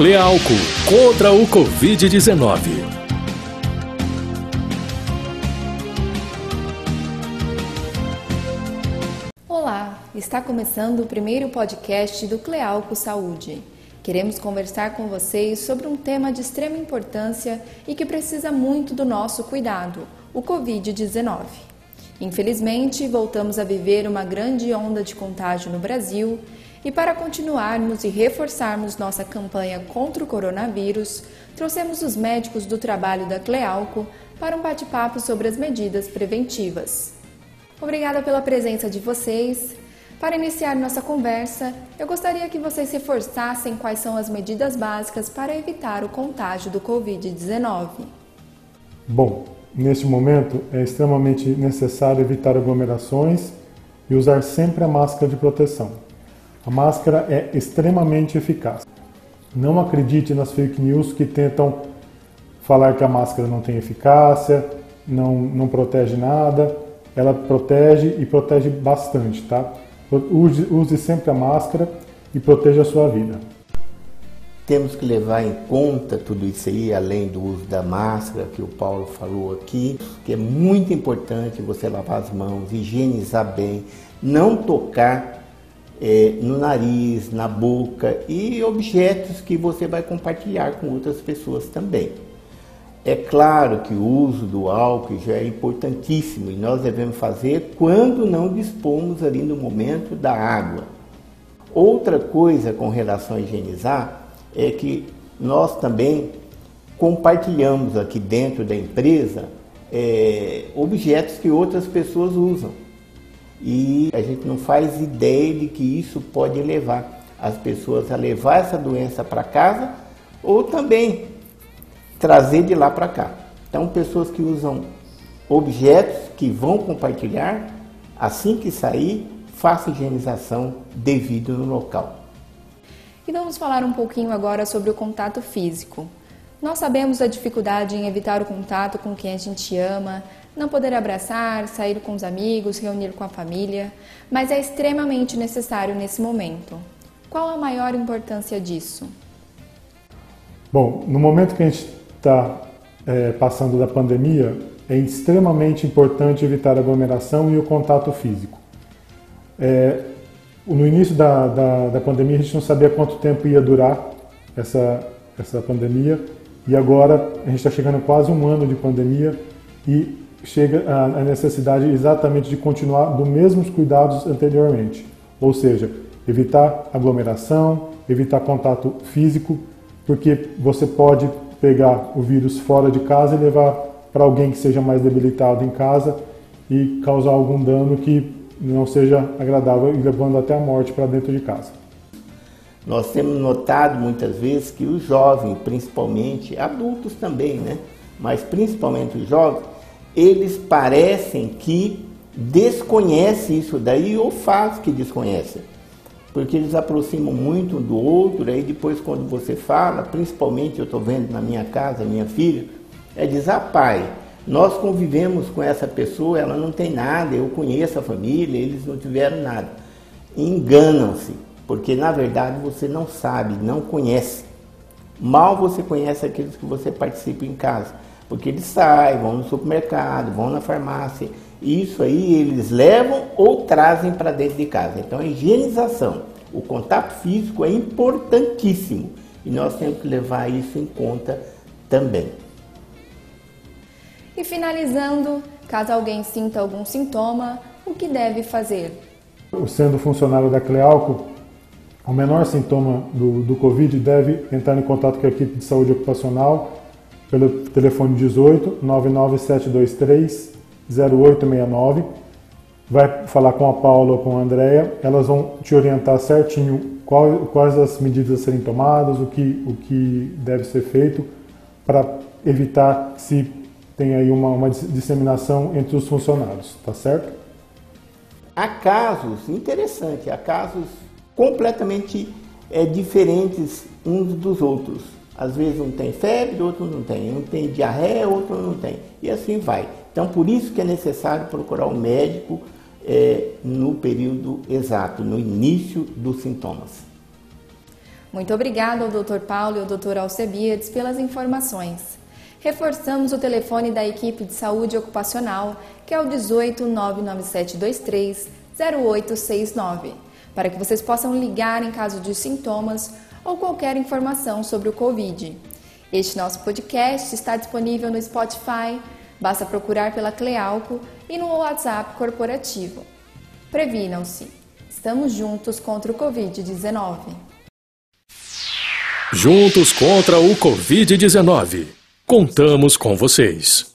Clealco contra o Covid-19. Olá, está começando o primeiro podcast do Clealco Saúde. Queremos conversar com vocês sobre um tema de extrema importância e que precisa muito do nosso cuidado: o Covid-19. Infelizmente, voltamos a viver uma grande onda de contágio no Brasil e para continuarmos e reforçarmos nossa campanha contra o coronavírus, trouxemos os médicos do trabalho da Clealco para um bate-papo sobre as medidas preventivas. Obrigada pela presença de vocês. Para iniciar nossa conversa, eu gostaria que vocês reforçassem quais são as medidas básicas para evitar o contágio do Covid-19. Bom, neste momento é extremamente necessário evitar aglomerações e usar sempre a máscara de proteção. A máscara é extremamente eficaz. Não acredite nas fake news que tentam falar que a máscara não tem eficácia, não, não protege nada. Ela protege e protege bastante, tá? Use, use sempre a máscara e proteja a sua vida. Temos que levar em conta tudo isso aí, além do uso da máscara que o Paulo falou aqui, que é muito importante você lavar as mãos, higienizar bem, não tocar é, no nariz, na boca e objetos que você vai compartilhar com outras pessoas também. É claro que o uso do álcool já é importantíssimo e nós devemos fazer quando não dispomos ali no momento da água. Outra coisa com relação a higienizar é que nós também compartilhamos aqui dentro da empresa é, objetos que outras pessoas usam e a gente não faz ideia de que isso pode levar as pessoas a levar essa doença para casa ou também trazer de lá para cá. Então, pessoas que usam objetos que vão compartilhar, assim que sair, faça higienização devido no local. E vamos falar um pouquinho agora sobre o contato físico. Nós sabemos a dificuldade em evitar o contato com quem a gente ama, não poder abraçar, sair com os amigos, reunir com a família, mas é extremamente necessário nesse momento. Qual a maior importância disso? Bom, no momento que a gente está é, passando da pandemia, é extremamente importante evitar a aglomeração e o contato físico. É, no início da, da, da, pandemia, a gente não sabia quanto tempo ia durar essa, essa pandemia, e agora a gente está chegando quase um ano de pandemia e chega a necessidade exatamente de continuar dos mesmos cuidados anteriormente, ou seja, evitar aglomeração, evitar contato físico, porque você pode pegar o vírus fora de casa e levar para alguém que seja mais debilitado em casa e causar algum dano que não seja agradável levando até a morte para dentro de casa. Nós temos notado muitas vezes que os jovens, principalmente adultos também, né? Mas principalmente os jovens, eles parecem que desconhecem isso daí ou fazem que desconhecem. Porque eles aproximam muito um do outro, aí depois quando você fala, principalmente eu estou vendo na minha casa, minha filha, é dizer, ah pai, nós convivemos com essa pessoa, ela não tem nada, eu conheço a família, eles não tiveram nada. Enganam-se, porque na verdade você não sabe, não conhece. Mal você conhece aqueles que você participa em casa. Porque eles saem, vão no supermercado, vão na farmácia. Isso aí eles levam ou trazem para dentro de casa. Então a higienização, o contato físico é importantíssimo. E nós temos que levar isso em conta também. E finalizando, caso alguém sinta algum sintoma, o que deve fazer? Sendo funcionário da Clealco, o menor sintoma do, do Covid deve entrar em contato com a equipe de saúde ocupacional pelo telefone 18 99723 0869. Vai falar com a Paula ou com a Andrea, elas vão te orientar certinho quais as medidas a serem tomadas, o que, o que deve ser feito para evitar se tem aí uma, uma disseminação entre os funcionários, tá certo? Há casos, interessante, há casos completamente é, diferentes uns dos outros. Às vezes um tem febre, outro não tem. Um tem diarreia, outro não tem. E assim vai. Então, por isso que é necessário procurar o um médico é, no período exato, no início dos sintomas. Muito obrigada ao Dr. Paulo e ao Dr. Alcebiades pelas informações. Reforçamos o telefone da equipe de saúde ocupacional, que é o 18 99723 0869, para que vocês possam ligar em caso de sintomas ou qualquer informação sobre o Covid. Este nosso podcast está disponível no Spotify, basta procurar pela Clealco e no WhatsApp corporativo. Previnam-se. Estamos juntos contra o Covid-19. Juntos contra o Covid-19. Contamos com vocês.